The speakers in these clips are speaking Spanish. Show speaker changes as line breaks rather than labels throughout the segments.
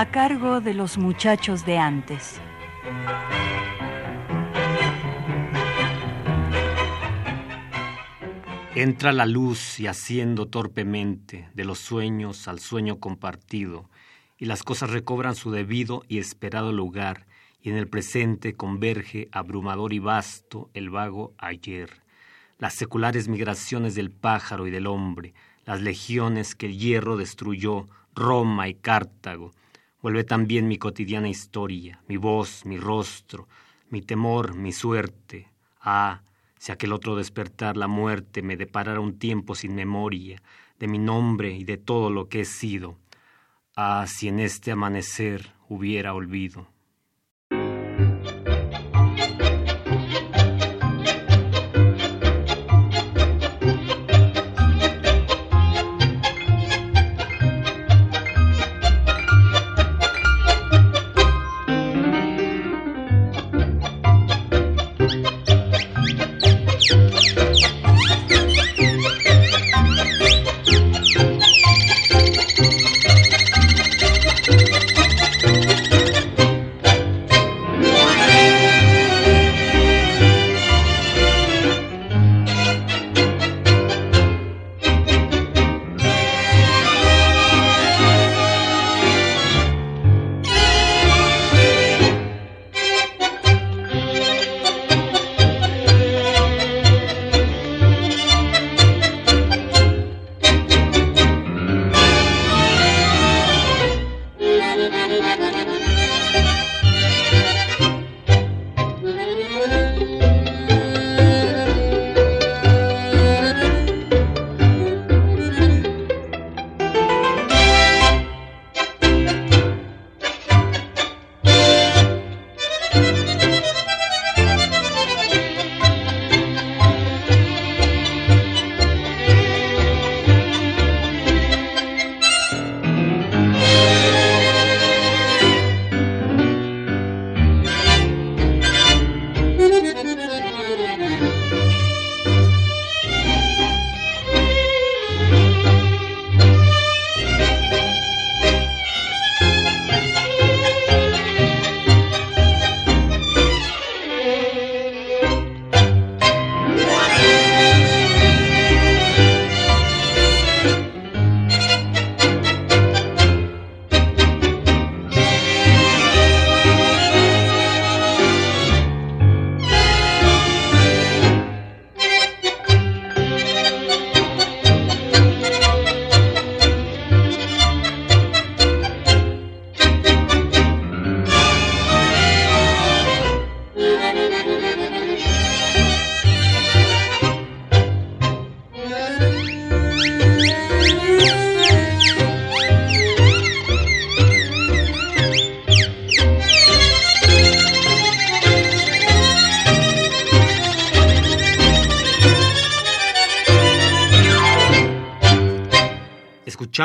A cargo de los muchachos de antes.
Entra la luz y haciendo torpemente de los sueños al sueño compartido, y las cosas recobran su debido y esperado lugar, y en el presente converge abrumador y vasto el vago ayer, las seculares migraciones del pájaro y del hombre, las legiones que el hierro destruyó, Roma y Cartago, Vuelve también mi cotidiana historia, mi voz, mi rostro, mi temor, mi suerte. Ah, si aquel otro despertar la muerte me deparara un tiempo sin memoria de mi nombre y de todo lo que he sido. Ah, si en este amanecer hubiera olvido.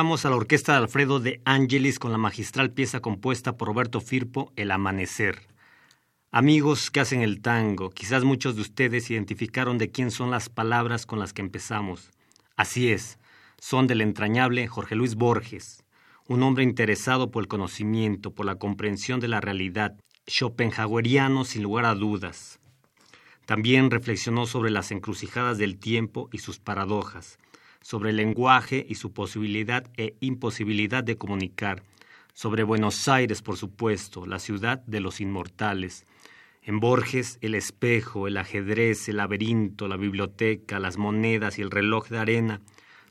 A la orquesta de Alfredo de Angelis con la magistral pieza compuesta por Roberto Firpo, El Amanecer. Amigos que hacen el tango, quizás muchos de ustedes identificaron de quién son las palabras con las que empezamos. Así es, son del entrañable Jorge Luis Borges, un hombre interesado por el conocimiento, por la comprensión de la realidad, schopenhaueriano sin lugar a dudas. También reflexionó sobre las encrucijadas del tiempo y sus paradojas sobre el lenguaje y su posibilidad e imposibilidad de comunicar, sobre Buenos Aires, por supuesto, la ciudad de los inmortales. En Borges, el espejo, el ajedrez, el laberinto, la biblioteca, las monedas y el reloj de arena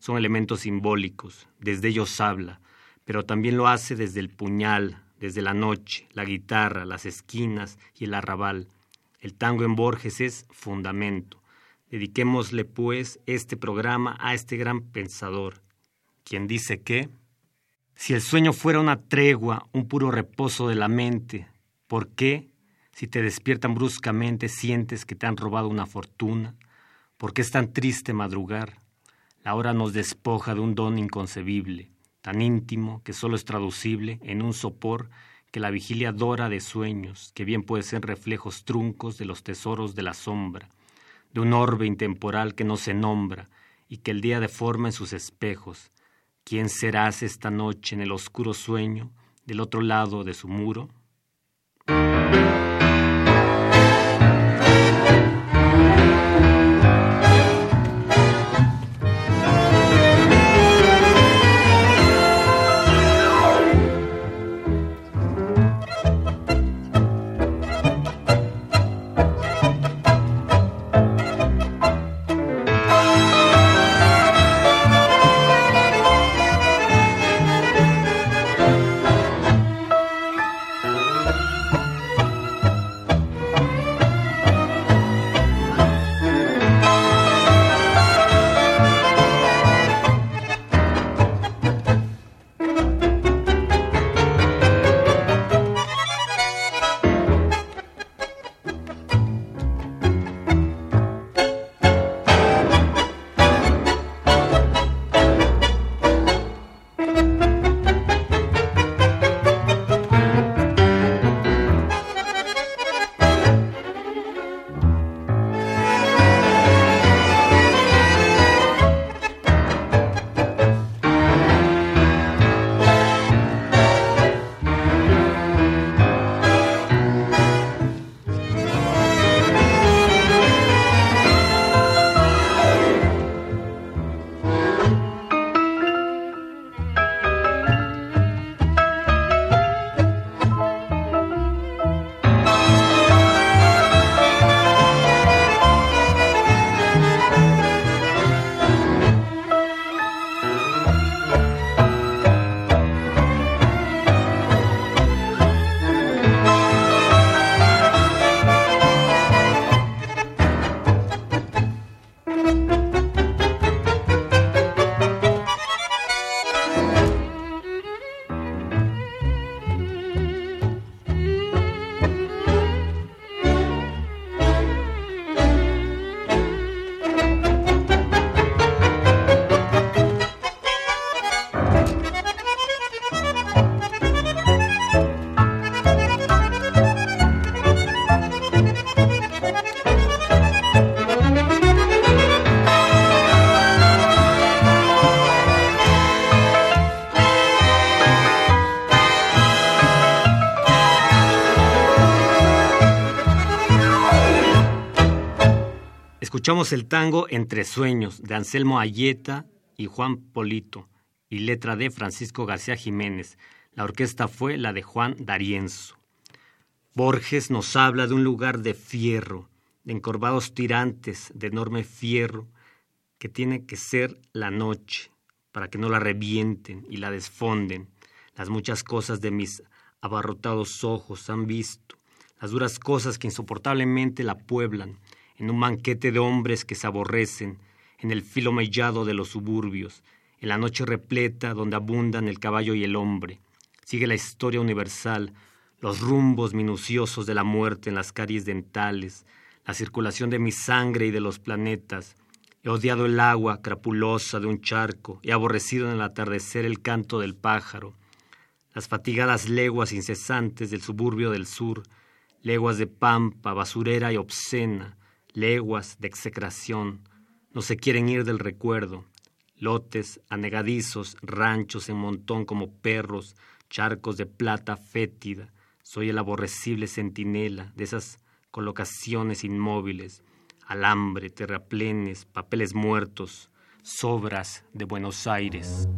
son elementos simbólicos, desde ellos habla, pero también lo hace desde el puñal, desde la noche, la guitarra, las esquinas y el arrabal. El tango en Borges es fundamento. Dediquémosle, pues, este programa a este gran pensador, quien dice que, si el sueño fuera una tregua, un puro reposo de la mente, ¿Por qué, si te despiertan bruscamente, sientes que te han robado una fortuna? ¿Por qué es tan triste madrugar? La hora nos despoja de un don inconcebible, tan íntimo que solo es traducible en un sopor que la vigilia dora de sueños, que bien puede ser reflejos truncos de los tesoros de la sombra, de un orbe intemporal que no se nombra y que el día deforma en sus espejos. ¿Quién serás esta noche en el oscuro sueño del otro lado de su muro? Escuchamos el tango Entre Sueños de Anselmo Ayeta y Juan Polito y letra de Francisco García Jiménez. La orquesta fue la de Juan D'Arienzo. Borges nos habla de un lugar de fierro, de encorvados tirantes, de enorme fierro, que tiene que ser la noche, para que no la revienten y la desfonden. Las muchas cosas de mis abarrotados ojos han visto, las duras cosas que insoportablemente la pueblan, en un banquete de hombres que se aborrecen, en el filo mellado de los suburbios, en la noche repleta donde abundan el caballo y el hombre. Sigue la historia universal, los rumbos minuciosos de la muerte en las caries dentales, la circulación de mi sangre y de los planetas. He odiado el agua crapulosa de un charco, he aborrecido en el atardecer el canto del pájaro, las fatigadas leguas incesantes del suburbio del sur, leguas de pampa, basurera y obscena, leguas de execración, no se quieren ir del recuerdo, lotes anegadizos, ranchos en montón como perros, charcos de plata fétida, soy el aborrecible centinela de esas colocaciones inmóviles, alambre, terraplenes, papeles muertos, sobras de Buenos Aires.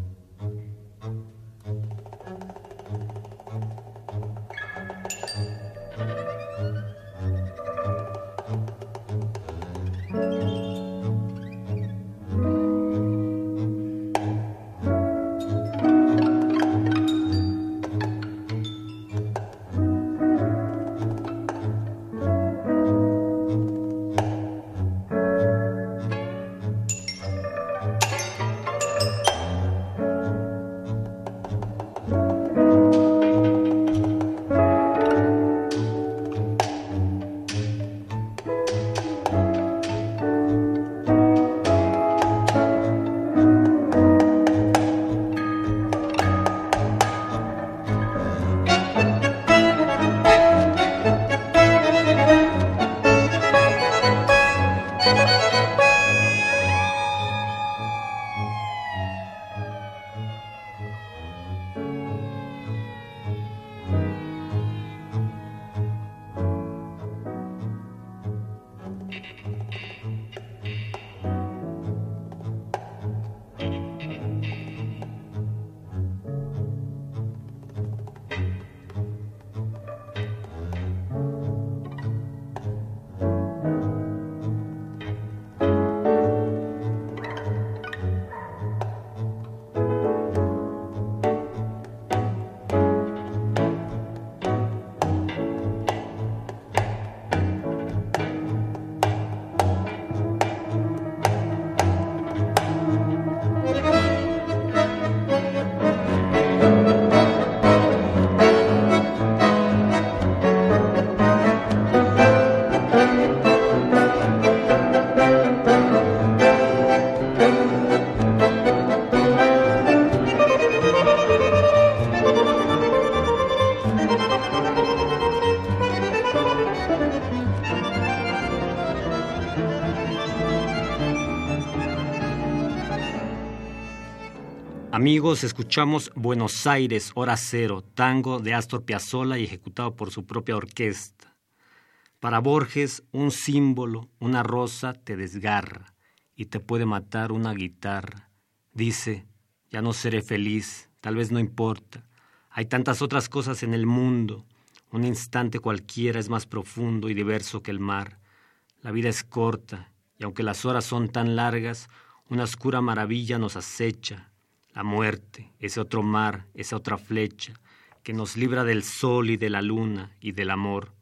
Amigos, escuchamos Buenos Aires, hora cero, tango de Astor Piazzolla y ejecutado por su propia orquesta. Para Borges, un símbolo, una rosa te desgarra y te puede matar una guitarra. Dice, ya no seré feliz, tal vez no importa. Hay tantas otras cosas en el mundo. Un instante cualquiera es más profundo y diverso que el mar. La vida es corta y aunque las horas son tan largas, una oscura maravilla nos acecha la muerte, ese otro mar, esa otra flecha, que nos libra del sol y de la luna y del amor.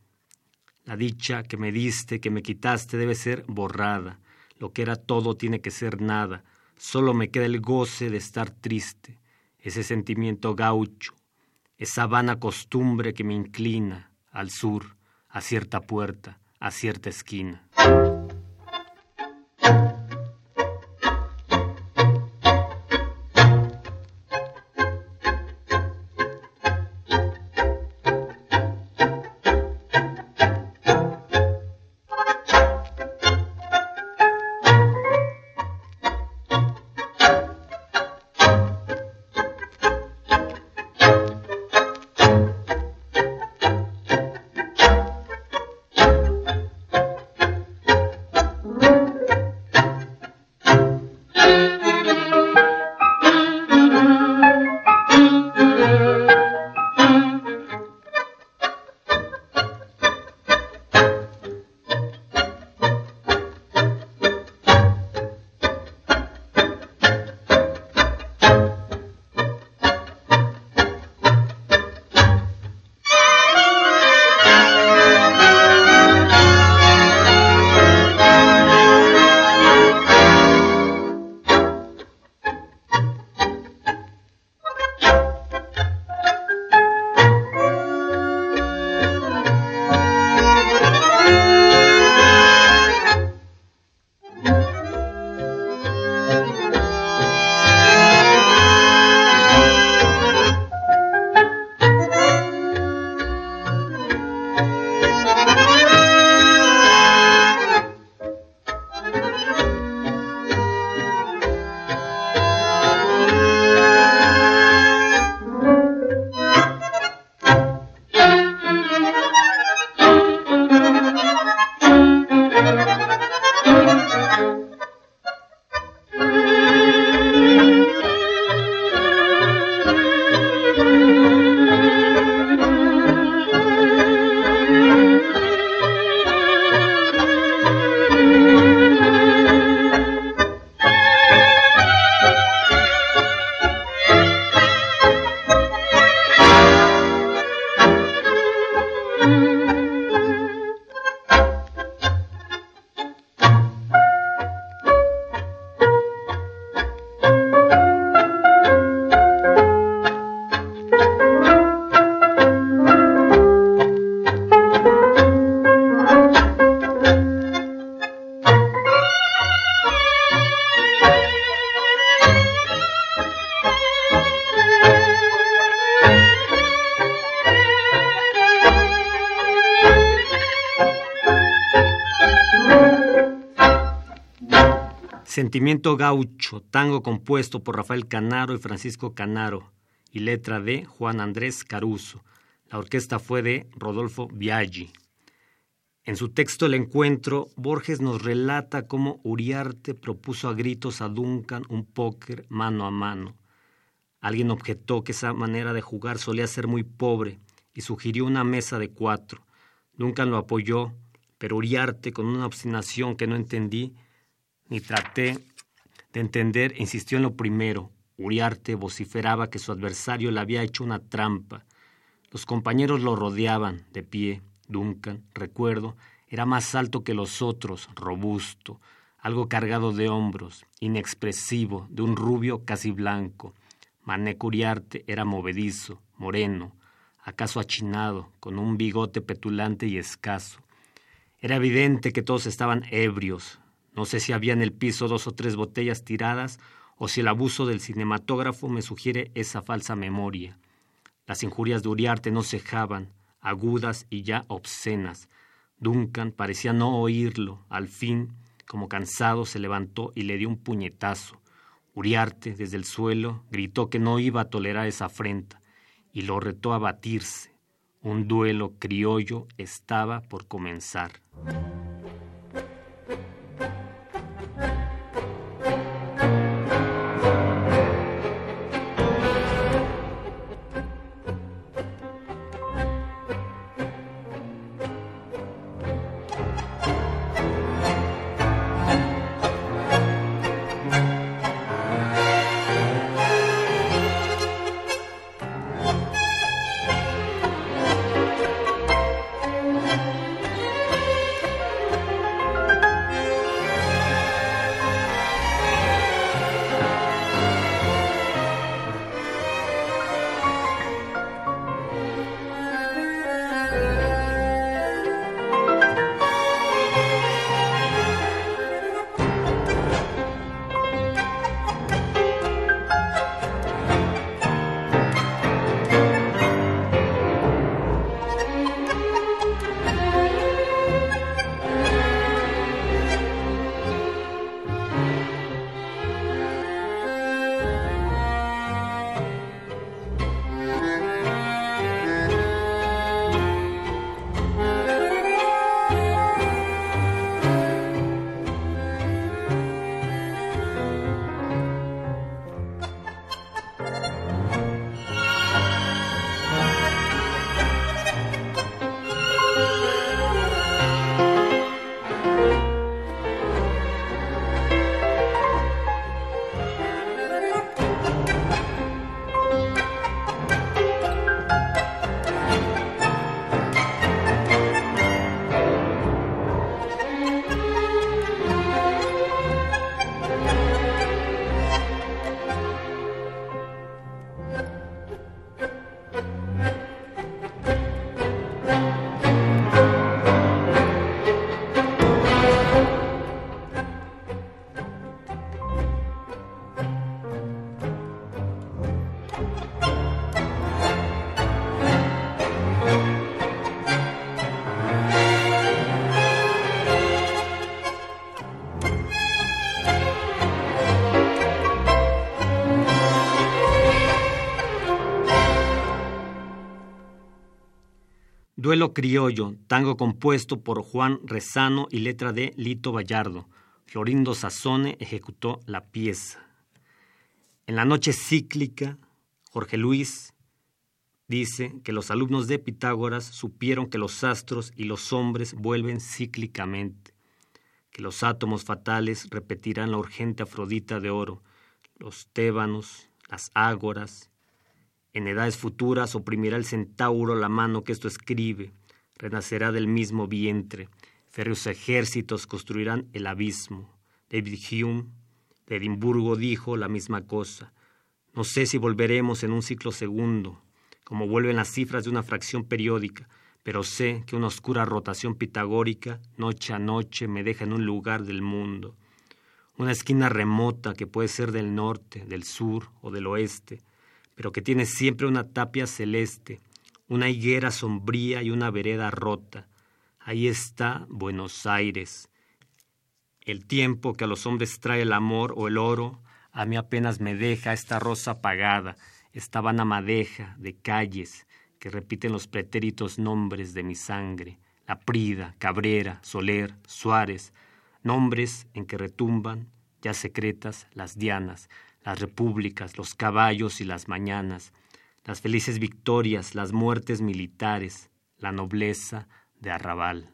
La dicha que me diste, que me quitaste, debe ser borrada. Lo que era todo tiene que ser nada. Solo me queda el goce de estar triste, ese sentimiento gaucho, esa vana costumbre que me inclina al sur, a cierta puerta, a cierta esquina. Sentimiento Gaucho, tango compuesto por Rafael Canaro y Francisco Canaro, y letra de Juan Andrés Caruso. La orquesta fue de Rodolfo Biaggi. En su texto El Encuentro, Borges nos relata cómo Uriarte propuso a gritos a Duncan un póker mano a mano. Alguien objetó que esa manera de jugar solía ser muy pobre y sugirió una mesa de cuatro. Duncan lo apoyó, pero Uriarte, con una obstinación que no entendí, ni traté de entender, insistió en lo primero. Uriarte vociferaba que su adversario le había hecho una trampa. Los compañeros lo rodeaban, de pie. Duncan, recuerdo, era más alto que los otros, robusto, algo cargado de hombros, inexpresivo, de un rubio casi blanco. Mané Uriarte era movedizo, moreno, acaso achinado, con un bigote petulante y escaso. Era evidente que todos estaban ebrios, no sé si había en el piso dos o tres botellas tiradas o si el abuso del cinematógrafo me sugiere esa falsa memoria. Las injurias de Uriarte no cejaban, agudas y ya obscenas. Duncan parecía no oírlo. Al fin, como cansado, se levantó y le dio un puñetazo. Uriarte, desde el suelo, gritó que no iba a tolerar esa afrenta y lo retó a batirse. Un duelo criollo estaba por comenzar. Duelo criollo, tango compuesto por Juan Rezano y letra de Lito Vallardo. Florindo Sassone ejecutó la pieza. En la noche cíclica, Jorge Luis dice que los alumnos de Pitágoras supieron que los astros y los hombres vuelven cíclicamente, que los átomos fatales repetirán la urgente Afrodita de oro, los tébanos, las ágoras, en edades futuras oprimirá el centauro la mano que esto escribe, renacerá del mismo vientre, férreos ejércitos construirán el abismo. David Hume de Edimburgo dijo la misma cosa. No sé si volveremos en un ciclo segundo, como vuelven las cifras de una fracción periódica, pero sé que una oscura rotación pitagórica, noche a noche, me deja en un lugar del mundo, una esquina remota que puede ser del norte, del sur o del oeste, pero que tiene siempre una tapia celeste, una higuera sombría y una vereda rota. Ahí está Buenos Aires. El tiempo que a los hombres trae el amor o el oro, a mí apenas me deja esta rosa apagada, esta vana madeja de calles que repiten los pretéritos nombres de mi sangre, la Prida, Cabrera, Soler, Suárez, nombres en que retumban, ya secretas, las dianas, las repúblicas, los caballos y las mañanas, las felices victorias, las muertes militares, la nobleza de Arrabal.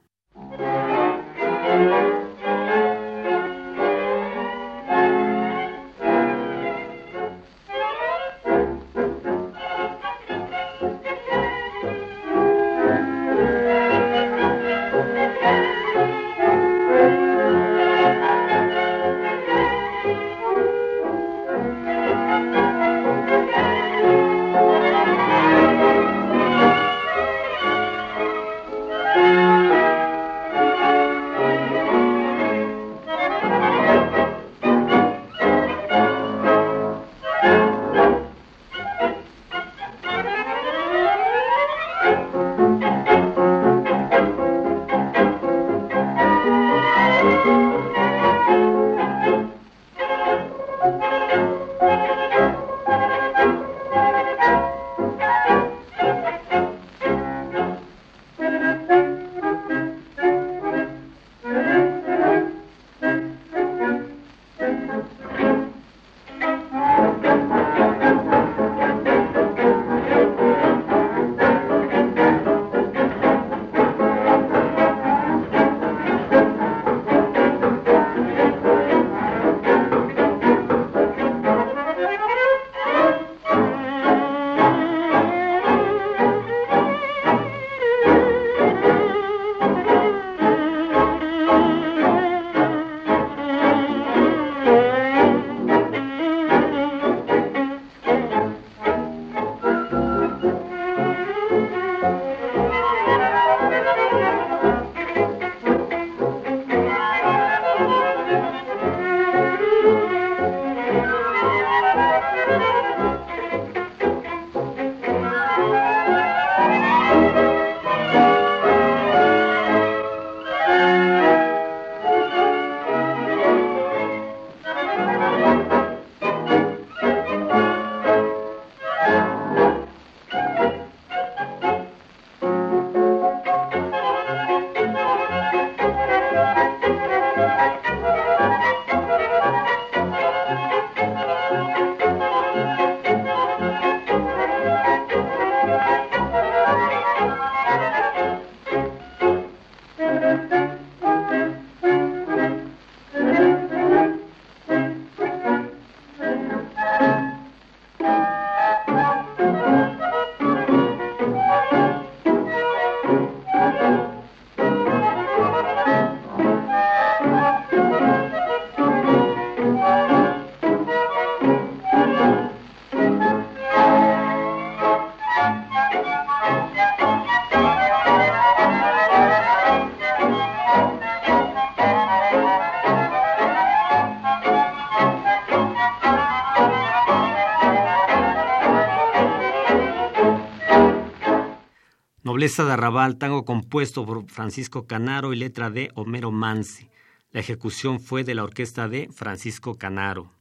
Arrabal, tango compuesto por Francisco Canaro y letra de Homero Mansi. La ejecución fue de la orquesta de Francisco Canaro.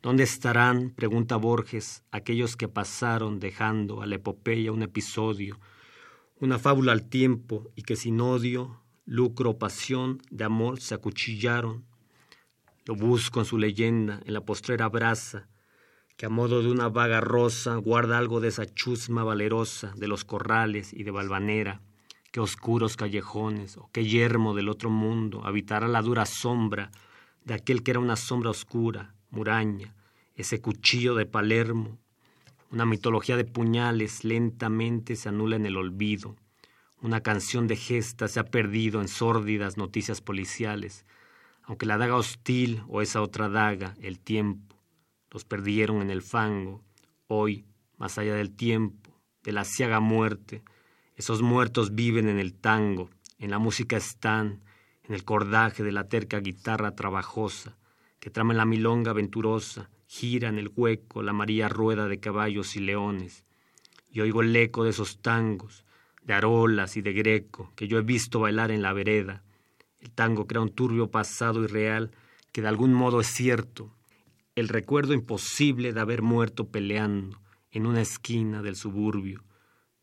¿Dónde estarán, pregunta Borges, aquellos que pasaron dejando a la epopeya un episodio, una fábula al tiempo y que sin odio, lucro pasión de amor se acuchillaron? Lo busco en su leyenda, en la postrera brasa, que a modo de una vaga rosa guarda algo de esa chusma valerosa de los corrales y de Valvanera, que oscuros callejones o qué yermo del otro mundo habitará la dura sombra de aquel que era una sombra oscura, muraña, ese cuchillo de Palermo. Una mitología de puñales lentamente se anula en el olvido. Una canción de gesta se ha perdido en sórdidas noticias policiales, aunque la daga hostil o esa otra daga, el tiempo, los perdieron en el fango. Hoy, más allá del tiempo, de la ciaga muerte, esos muertos viven en el tango, en la música están, en el cordaje de la terca guitarra trabajosa, que trama en la milonga venturosa, gira en el hueco la María rueda de caballos y leones. Y oigo el eco de esos tangos, de arolas y de greco, que yo he visto bailar en la vereda. El tango crea un turbio pasado irreal que de algún modo es cierto, el recuerdo imposible de haber muerto peleando en una esquina del suburbio.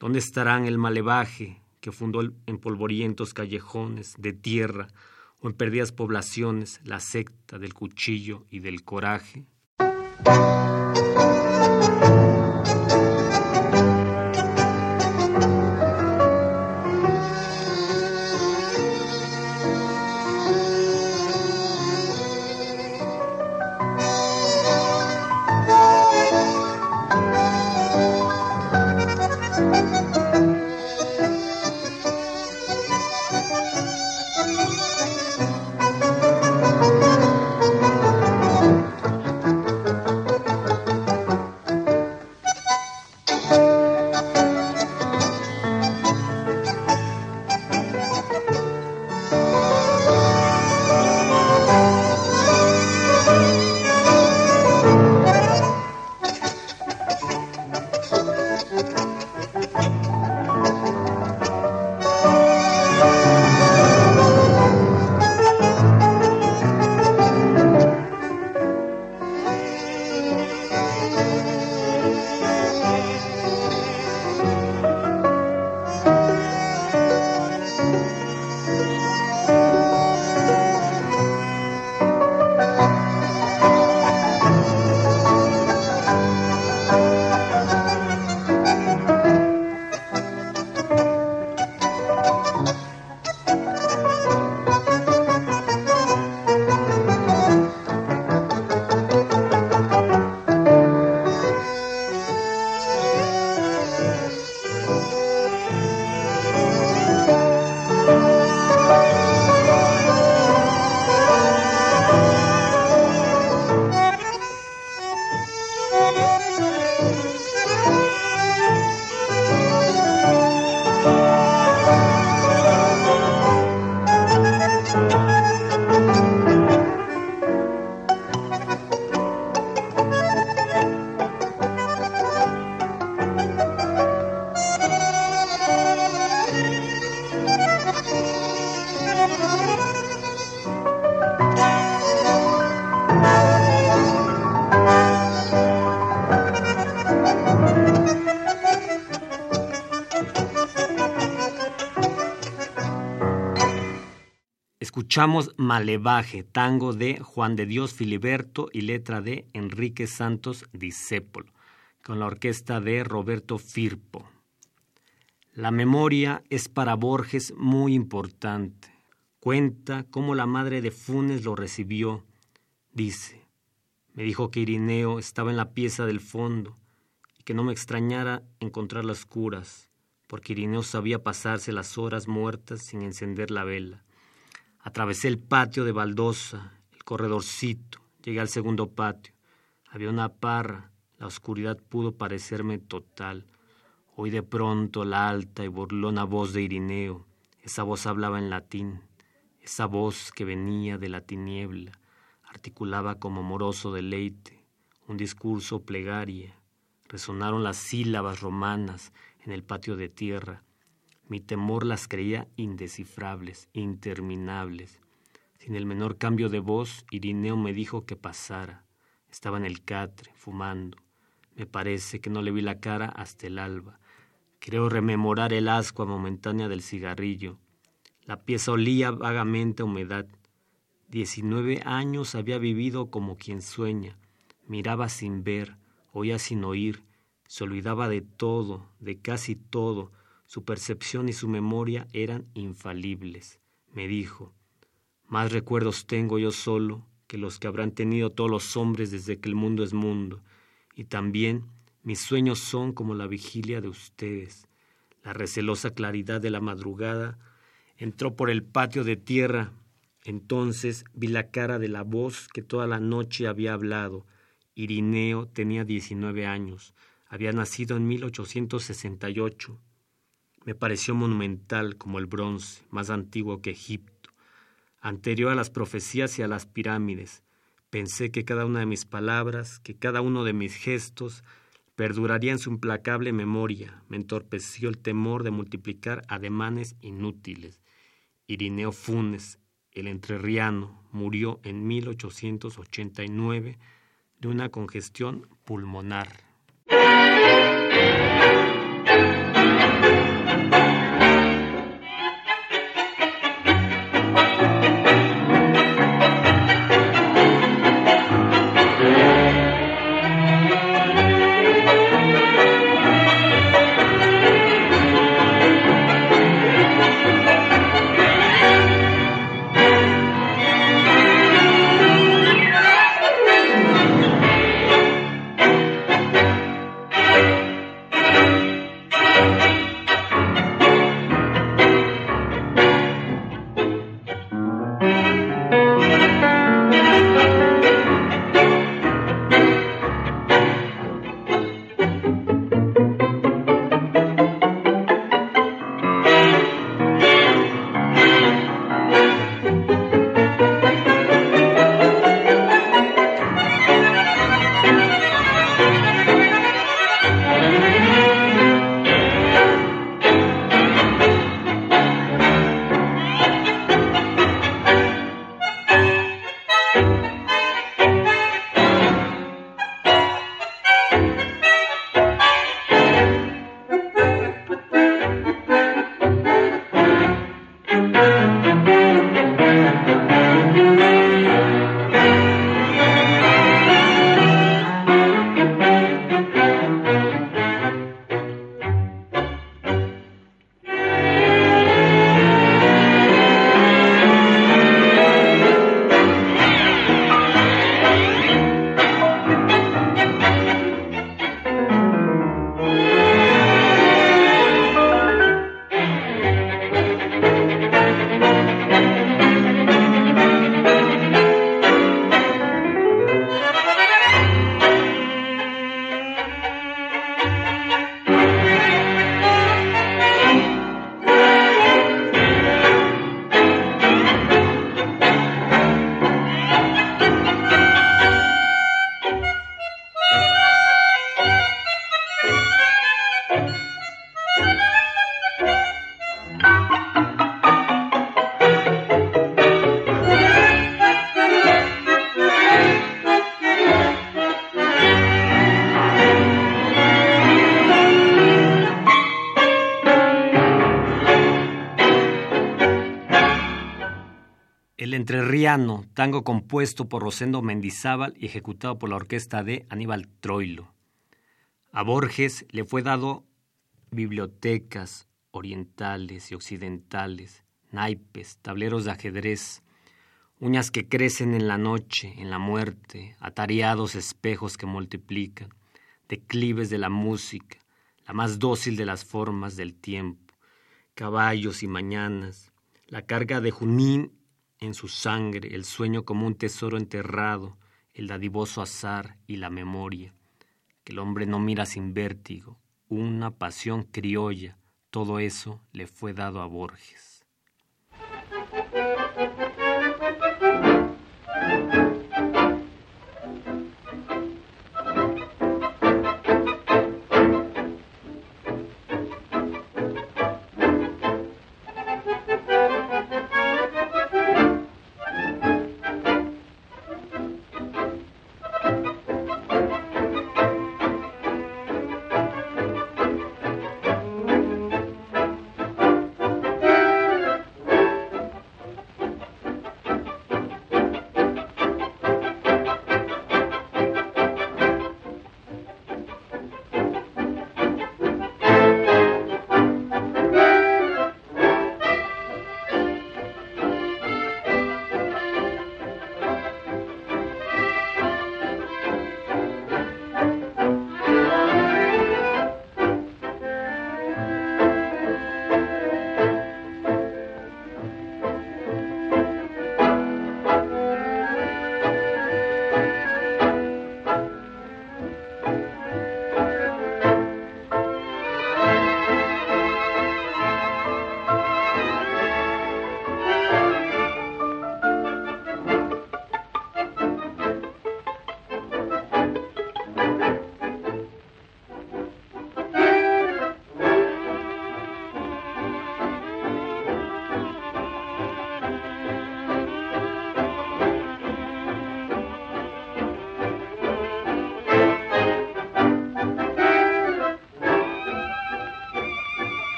¿Dónde estarán el malevaje que fundó en polvorientos callejones de tierra o en perdidas poblaciones la secta del cuchillo y del coraje? Escuchamos Malevaje, tango de Juan de Dios Filiberto y letra de Enrique Santos Discépolo, con la orquesta de Roberto Firpo. La memoria es para Borges muy importante. Cuenta cómo la madre de Funes lo recibió. Dice, me dijo que Irineo estaba en la pieza del fondo y que no me extrañara encontrar las curas, porque Irineo sabía pasarse las horas muertas sin encender la vela. Atravesé el patio de baldosa, el corredorcito, llegué al segundo patio. Había una parra, la oscuridad pudo parecerme total. Oí de pronto la alta y burlona voz de Irineo. Esa voz hablaba en latín, esa voz que venía de la tiniebla, articulaba como moroso deleite, un discurso plegaria. Resonaron las sílabas romanas en el patio de tierra. Mi temor las creía indescifrables, interminables. Sin el menor cambio de voz, Irineo me dijo que pasara. Estaba en el catre, fumando. Me parece que no le vi la cara hasta el alba. Creo rememorar el ascua momentánea del cigarrillo. La pieza olía vagamente a humedad. Diecinueve años había vivido como quien sueña. Miraba sin ver, oía sin oír, se olvidaba de todo, de casi todo. Su percepción y su memoria eran infalibles. Me dijo, más recuerdos tengo yo solo que los que habrán tenido todos los hombres desde que el mundo es mundo. Y también mis sueños son como la vigilia de ustedes. La recelosa claridad de la madrugada entró por el patio de tierra. Entonces vi la cara de la voz que toda la noche había hablado. Irineo tenía diecinueve años. Había nacido en 1868. Me pareció monumental como el bronce, más antiguo que Egipto, anterior a las profecías y a las pirámides. Pensé que cada una de mis palabras, que cada uno de mis gestos, perduraría en su implacable memoria. Me entorpeció el temor de multiplicar ademanes inútiles. Irineo Funes, el entrerriano, murió en 1889 de una congestión pulmonar. Tango compuesto por Rosendo Mendizábal y ejecutado por la orquesta de Aníbal Troilo. A Borges le fue dado bibliotecas orientales y occidentales, naipes, tableros de ajedrez, uñas que crecen en la noche, en la muerte, atareados espejos que multiplican, declives de la música, la más dócil de las formas del tiempo, caballos y mañanas, la carga de Junín en su sangre el sueño como un tesoro enterrado, el dadivoso azar y la memoria, que el hombre no mira sin vértigo, una pasión criolla, todo eso le fue dado a Borges.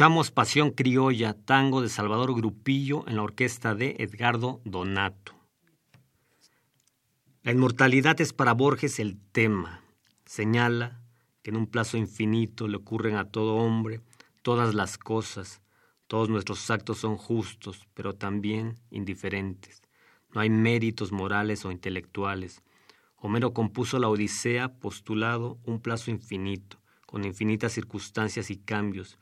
Escuchamos Pasión Criolla, tango de Salvador Grupillo en la orquesta de Edgardo Donato. La inmortalidad es para Borges el tema. Señala que en un plazo infinito le ocurren a todo hombre todas las cosas, todos nuestros actos son justos, pero también indiferentes. No hay méritos morales o intelectuales. Homero compuso la Odisea postulado un plazo infinito, con infinitas circunstancias y cambios.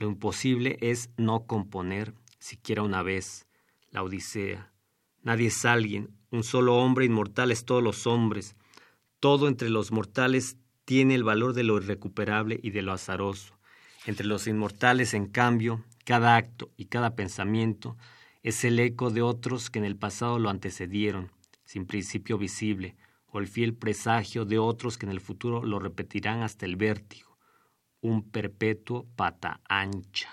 Lo imposible es no componer, siquiera una vez, la Odisea. Nadie es alguien, un solo hombre inmortal es todos los hombres. Todo entre los mortales tiene el valor de lo irrecuperable y de lo azaroso. Entre los inmortales, en cambio, cada acto y cada pensamiento es el eco de otros que en el pasado lo antecedieron, sin principio visible, o el fiel presagio de otros que en el futuro lo repetirán hasta el vértigo, un perpetuo pata ancha.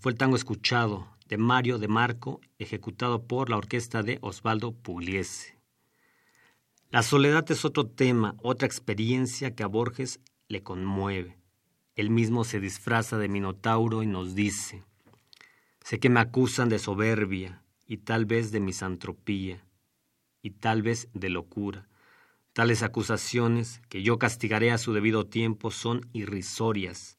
Fue el tango escuchado de Mario de Marco, ejecutado por la orquesta de Osvaldo Pugliese. La soledad es otro tema, otra experiencia que a Borges le conmueve. Él mismo se disfraza de Minotauro y nos dice, sé que me acusan de soberbia y tal vez de misantropía y tal vez de locura. Tales acusaciones, que yo castigaré a su debido tiempo, son irrisorias.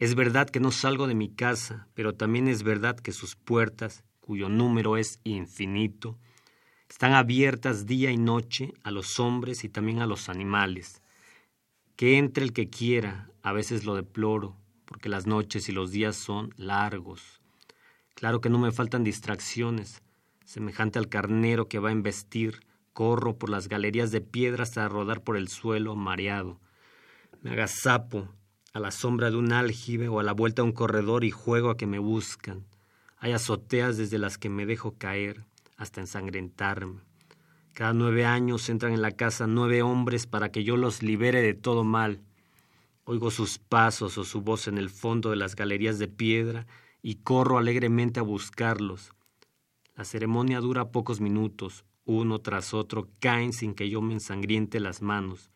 Es verdad que no salgo de mi casa, pero también es verdad que sus puertas, cuyo número es infinito, están abiertas día y noche a los hombres y también a los animales Que entre el que quiera, a veces lo deploro, porque las noches y los días son largos. Claro que no me faltan distracciones, semejante al carnero que va a embestir, corro por las galerías de piedra hasta rodar por el suelo mareado. Me agazapo a la sombra de un aljibe o a la vuelta de un corredor y juego a que me buscan. Hay azoteas desde las que me dejo caer hasta ensangrentarme. Cada nueve años entran en la casa nueve hombres para que yo los libere de todo mal. Oigo sus pasos o su voz en el fondo de las galerías de piedra y corro alegremente a buscarlos. La ceremonia dura pocos minutos, uno tras otro caen sin que yo me ensangriente las manos.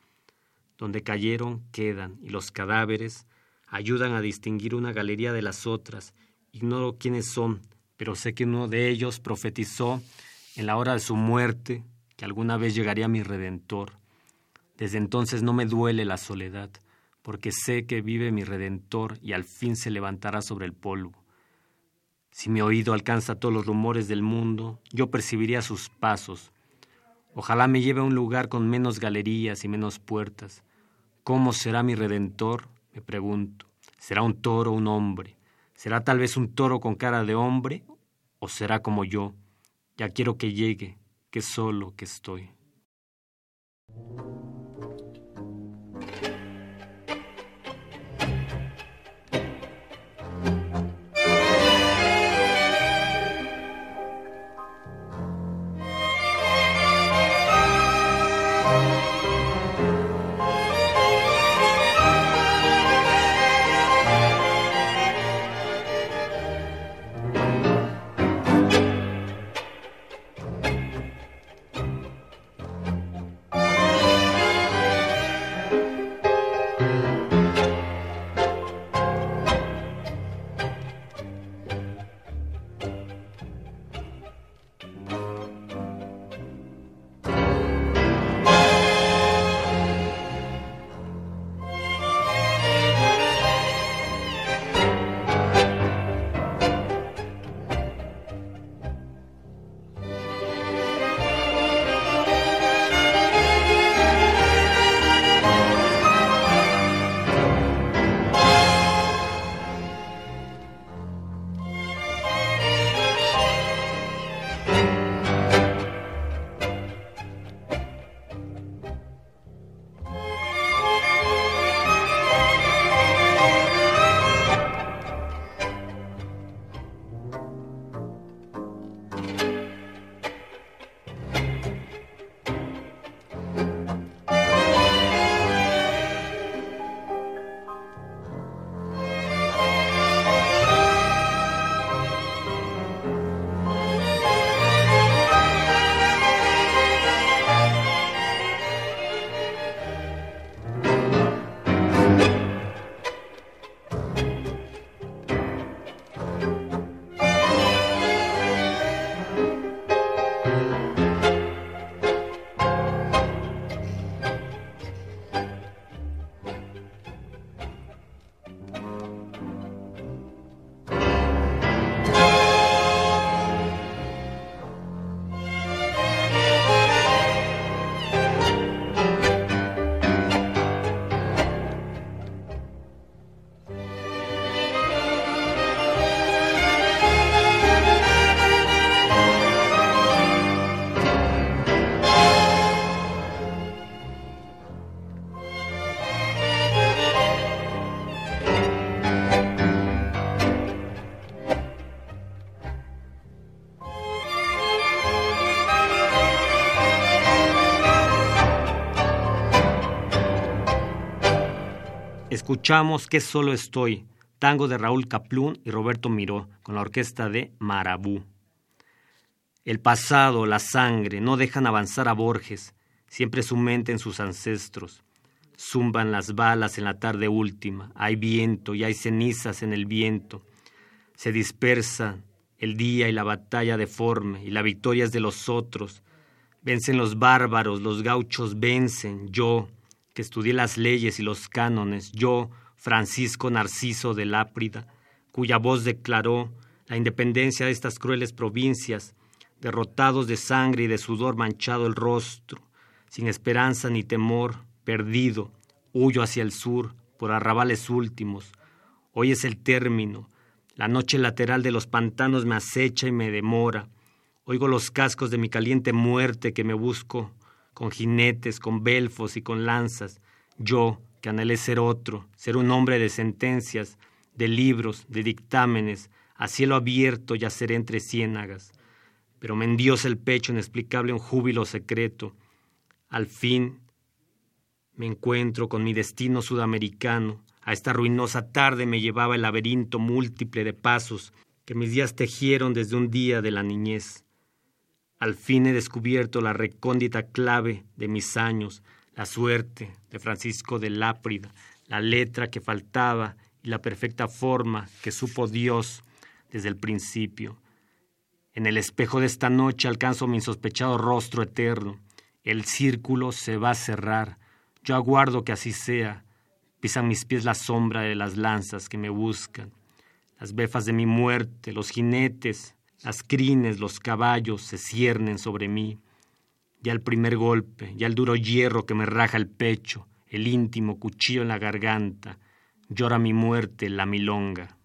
Donde cayeron quedan, y los cadáveres ayudan a distinguir una galería de las otras. Ignoro quiénes son, pero sé que uno de ellos profetizó en la hora de su muerte que alguna vez llegaría mi Redentor. Desde entonces no me duele la soledad, porque sé que vive mi Redentor y al fin se levantará sobre el polvo. Si mi oído alcanza todos los rumores del mundo, yo percibiría sus pasos. Ojalá me lleve a un lugar con menos galerías y menos puertas. ¿Cómo será mi redentor? me pregunto. ¿Será un toro o un hombre? ¿Será tal vez un toro con cara de hombre? ¿O será como yo? Ya quiero que llegue, que solo que estoy. Escuchamos Que solo estoy, tango de Raúl Caplún y Roberto Miró, con la orquesta de Marabú. El pasado, la sangre, no dejan avanzar a Borges, siempre su mente en sus ancestros. Zumban las balas en la tarde última, hay viento y hay cenizas en el viento. Se dispersa el día y la batalla deforme, y la victoria es de los otros. Vencen los bárbaros, los gauchos vencen, yo, que estudié las leyes y los cánones, yo, Francisco Narciso de Láprida, cuya voz declaró la independencia de estas crueles provincias, derrotados de sangre y de sudor manchado el rostro, sin esperanza ni temor, perdido, huyo hacia el sur, por arrabales últimos. Hoy es el término. La noche lateral de los pantanos me acecha y me demora. Oigo los cascos de mi caliente muerte que me busco, con jinetes, con belfos y con lanzas. Yo, que anhelé ser otro, ser un hombre de sentencias, de libros, de dictámenes, a cielo abierto yaceré entre ciénagas. Pero me endiosa el pecho inexplicable un júbilo secreto. Al fin me encuentro con mi destino sudamericano. A esta ruinosa tarde me llevaba el laberinto múltiple de pasos que mis días tejieron desde un día de la niñez. Al fin he descubierto la recóndita clave de mis años, la suerte de Francisco de Láprida, la letra que faltaba y la perfecta forma que supo Dios desde el principio. En el espejo de esta noche alcanzo mi insospechado rostro eterno. El círculo se va a cerrar. Yo aguardo que así sea. Pisan mis pies la sombra de las lanzas que me buscan. Las befas de mi muerte, los jinetes, las crines, los caballos se ciernen sobre mí. Ya el primer golpe, ya el duro hierro que me raja el pecho, el íntimo cuchillo en la garganta, llora mi muerte la milonga.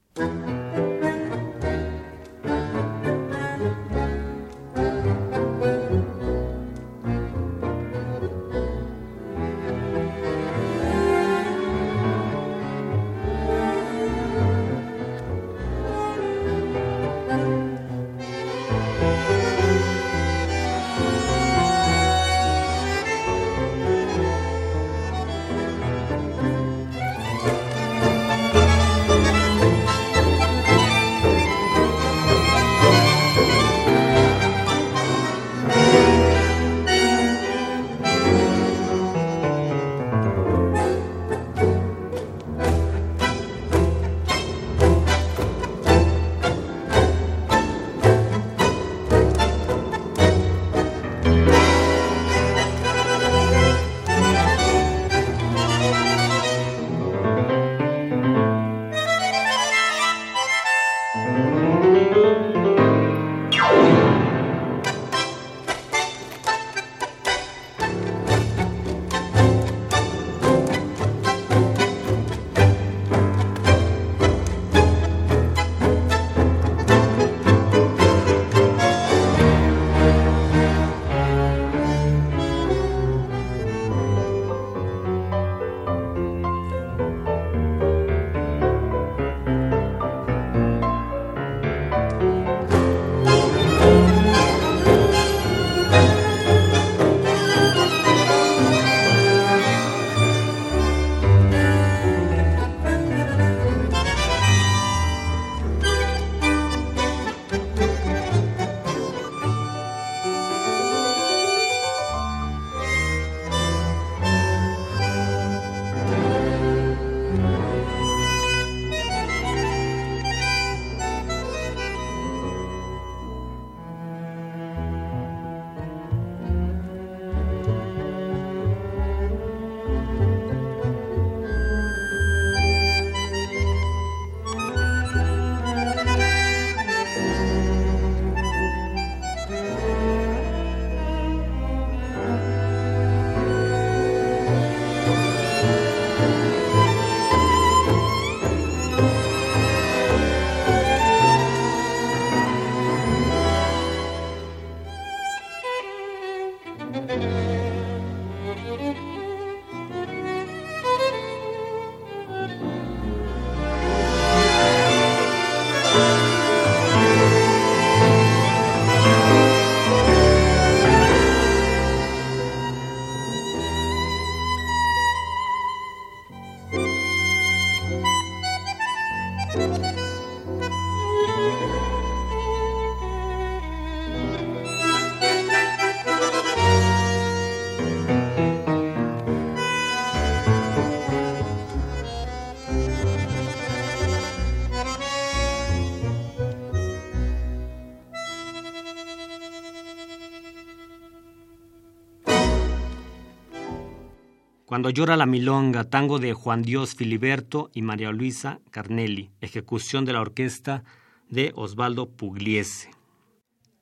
Cuando llora la milonga, tango de Juan Dios Filiberto y María Luisa Carnelli, ejecución de la orquesta de Osvaldo Pugliese.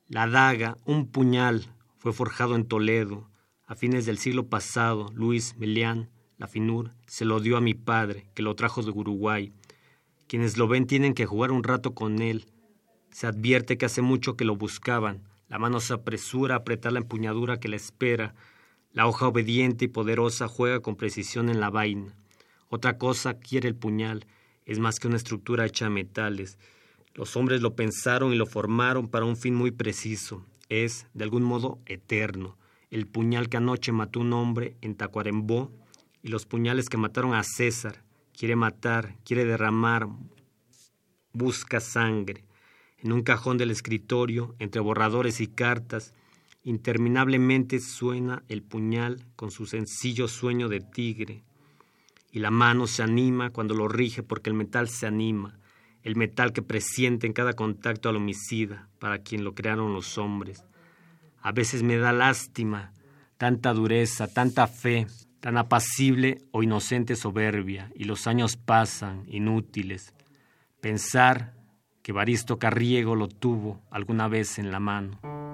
La daga, un puñal, fue forjado en Toledo. A fines del siglo pasado, Luis Melián la finur, se lo dio a mi padre, que lo trajo de Uruguay. Quienes lo ven tienen que jugar un rato con él. Se advierte que hace mucho que lo buscaban. La mano se apresura a apretar la empuñadura que le espera. La hoja obediente y poderosa juega con precisión en la vaina. Otra cosa quiere el puñal. Es más que una estructura hecha de metales. Los hombres lo pensaron y lo formaron para un fin muy preciso. Es, de algún modo, eterno. El puñal que anoche mató un hombre en Tacuarembó y los puñales que mataron a César. Quiere matar, quiere derramar, busca sangre. En un cajón del escritorio, entre borradores y cartas, interminablemente suena el puñal con su sencillo sueño de tigre. Y la mano se anima cuando lo rige porque el metal se anima, el metal que presiente en cada contacto al homicida, para quien lo crearon los hombres. A veces me da lástima, tanta dureza, tanta fe, tan apacible o inocente soberbia, y los años pasan, inútiles. Pensar que Baristo Carriego lo tuvo alguna vez en la mano.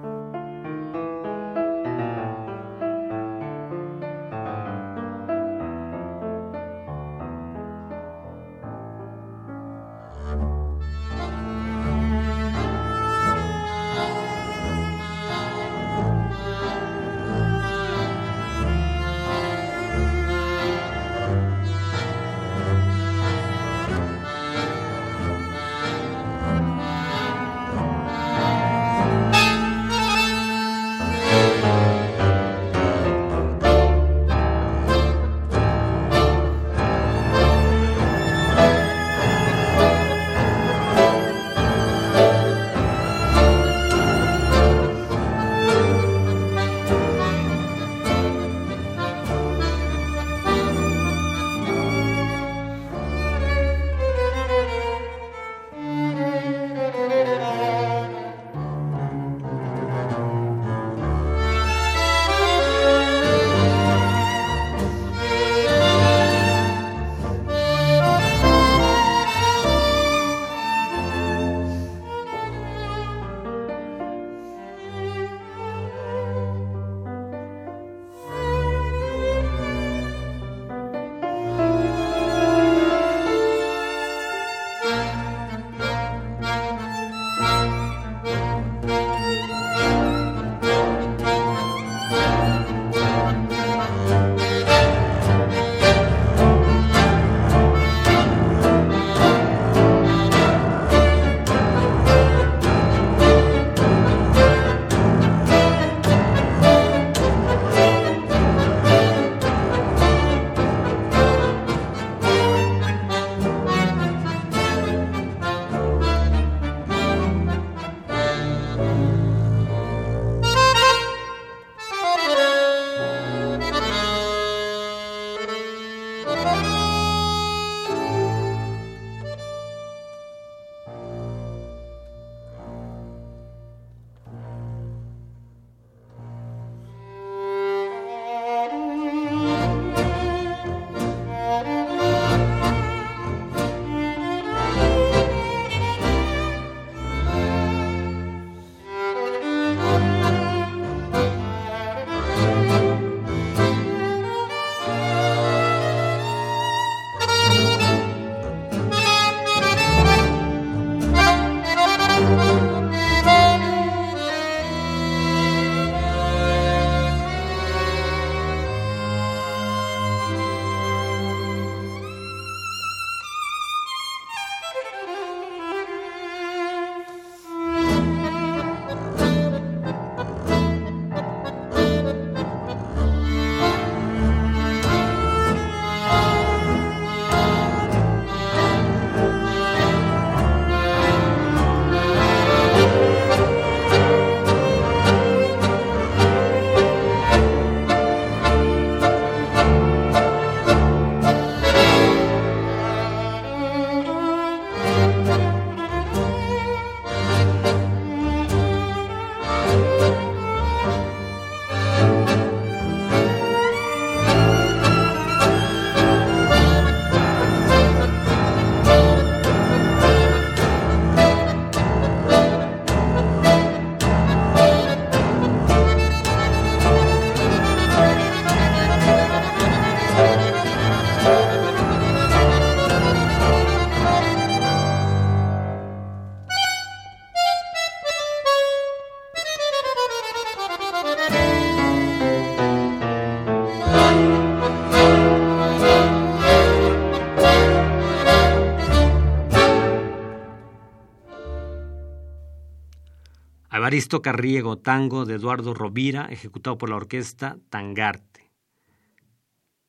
Evaristo Carriego, tango de Eduardo Rovira, ejecutado por la orquesta Tangarte.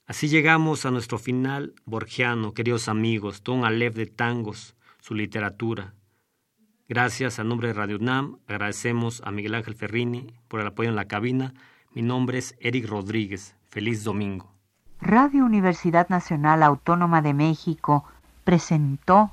Así llegamos a nuestro final borgiano, queridos amigos, todo un alef de tangos, su literatura. Gracias a nombre de Radio UNAM, agradecemos a Miguel Ángel Ferrini por el apoyo en la cabina. Mi nombre es Eric Rodríguez. Feliz domingo.
Radio Universidad Nacional Autónoma de México presentó